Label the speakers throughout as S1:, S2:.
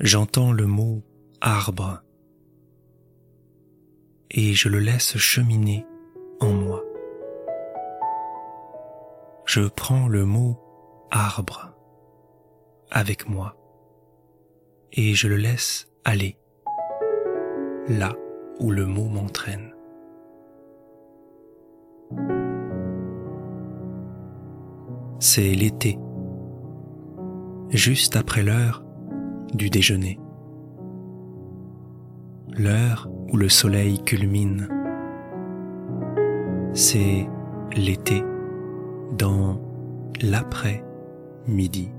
S1: J'entends le mot arbre et je le laisse cheminer en moi. Je prends le mot arbre avec moi et je le laisse aller là où le mot m'entraîne. C'est l'été, juste après l'heure du déjeuner, l'heure où le soleil culmine. C'est l'été dans l'après-midi,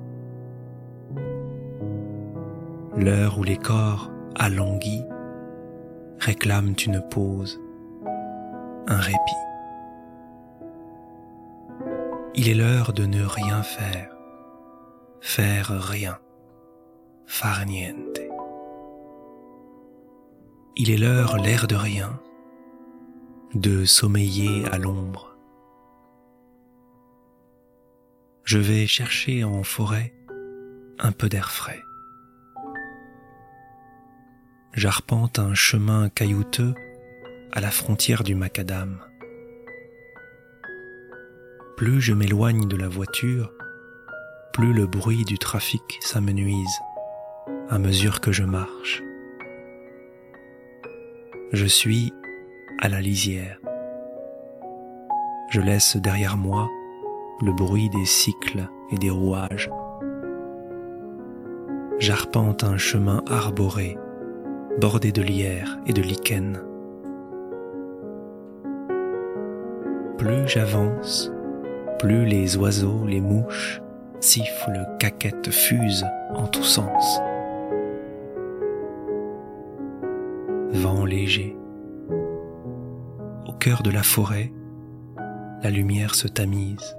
S1: l'heure où les corps alanguis réclament une pause, un répit. Il est l'heure de ne rien faire, faire rien, far niente. Il est l'heure, l'air de rien, de sommeiller à l'ombre. Je vais chercher en forêt un peu d'air frais. J'arpente un chemin caillouteux à la frontière du macadam. Plus je m'éloigne de la voiture, plus le bruit du trafic s'amenuise à mesure que je marche. Je suis à la lisière. Je laisse derrière moi le bruit des cycles et des rouages. J'arpente un chemin arboré bordé de lierre et de lichen. Plus j'avance, plus les oiseaux, les mouches, sifflent, caquettent, fusent en tous sens. Vent léger. Au cœur de la forêt, la lumière se tamise.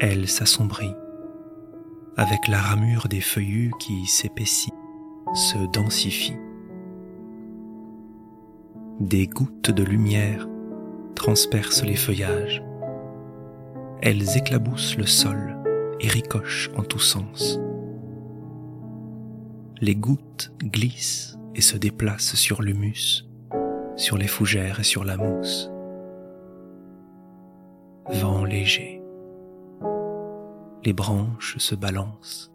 S1: Elle s'assombrit avec la ramure des feuillus qui s'épaissit se densifie. Des gouttes de lumière transpercent les feuillages. Elles éclaboussent le sol et ricochent en tous sens. Les gouttes glissent et se déplacent sur l'humus, sur les fougères et sur la mousse. Vent léger. Les branches se balancent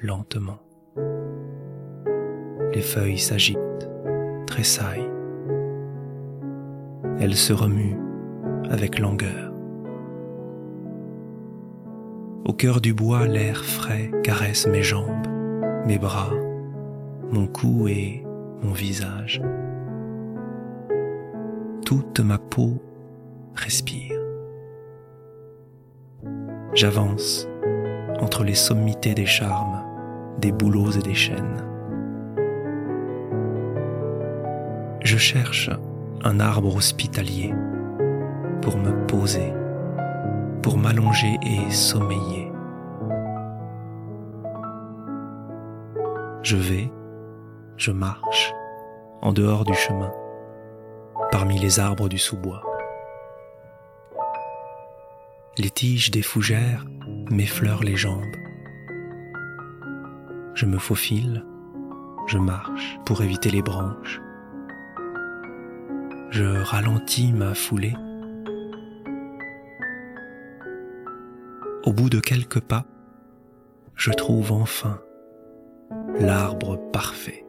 S1: lentement. Les feuilles s'agitent, tressaillent. Elles se remuent avec langueur. Au cœur du bois, l'air frais caresse mes jambes, mes bras, mon cou et mon visage. Toute ma peau respire. J'avance entre les sommités des charmes, des bouleaux et des chênes. je cherche un arbre hospitalier pour me poser, pour m'allonger et sommeiller. Je vais, je marche en dehors du chemin, parmi les arbres du sous-bois. Les tiges des fougères m'effleurent les jambes. Je me faufile, je marche pour éviter les branches je ralentis ma foulée. Au bout de quelques pas, je trouve enfin l'arbre parfait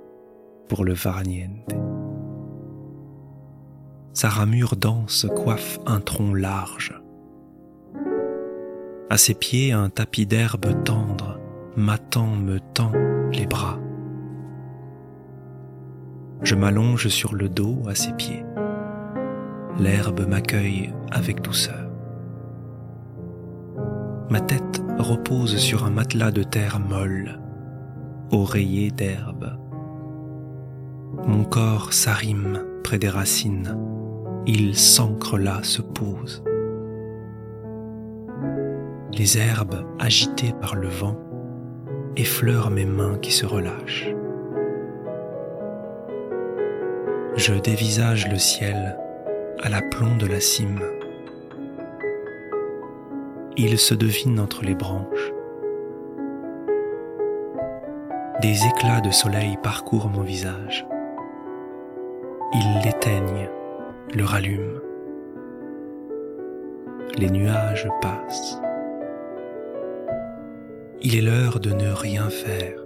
S1: le varniente. Sa ramure dense coiffe un tronc large. À ses pieds, un tapis d'herbe tendre m'attend, me tend les bras. Je m'allonge sur le dos à ses pieds l'herbe m'accueille avec douceur. Ma tête repose sur un matelas de terre molle, oreillé d'herbe. Mon corps s'arrime près des racines, il s'ancre là, se pose. Les herbes agitées par le vent effleurent mes mains qui se relâchent. Je dévisage le ciel à l'aplomb de la cime. Il se devine entre les branches. des éclats de soleil parcourent mon visage. Ils l'éteignent, le rallument. Les nuages passent. Il est l'heure de ne rien faire,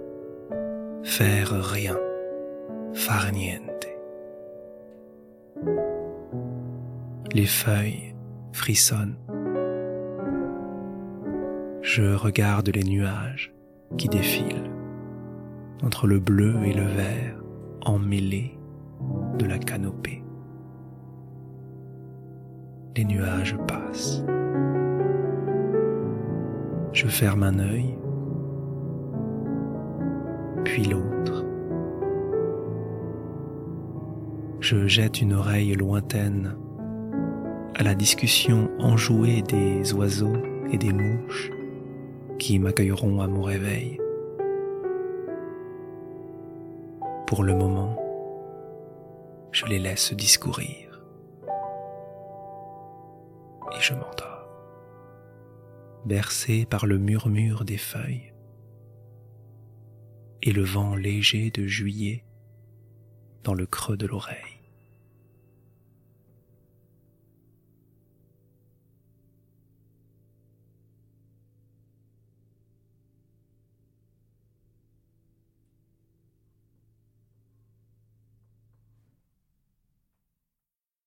S1: faire rien, far niente. Les feuilles frissonnent. Je regarde les nuages qui défilent entre le bleu et le vert emmêlés de la canopée. Les nuages passent. Je ferme un œil, puis l'autre. Je jette une oreille lointaine à la discussion enjouée des oiseaux et des mouches qui m'accueilleront à mon réveil. Pour le moment, je les laisse discourir et je m'endors, bercé par le murmure des feuilles et le vent léger de juillet dans le creux de l'oreille.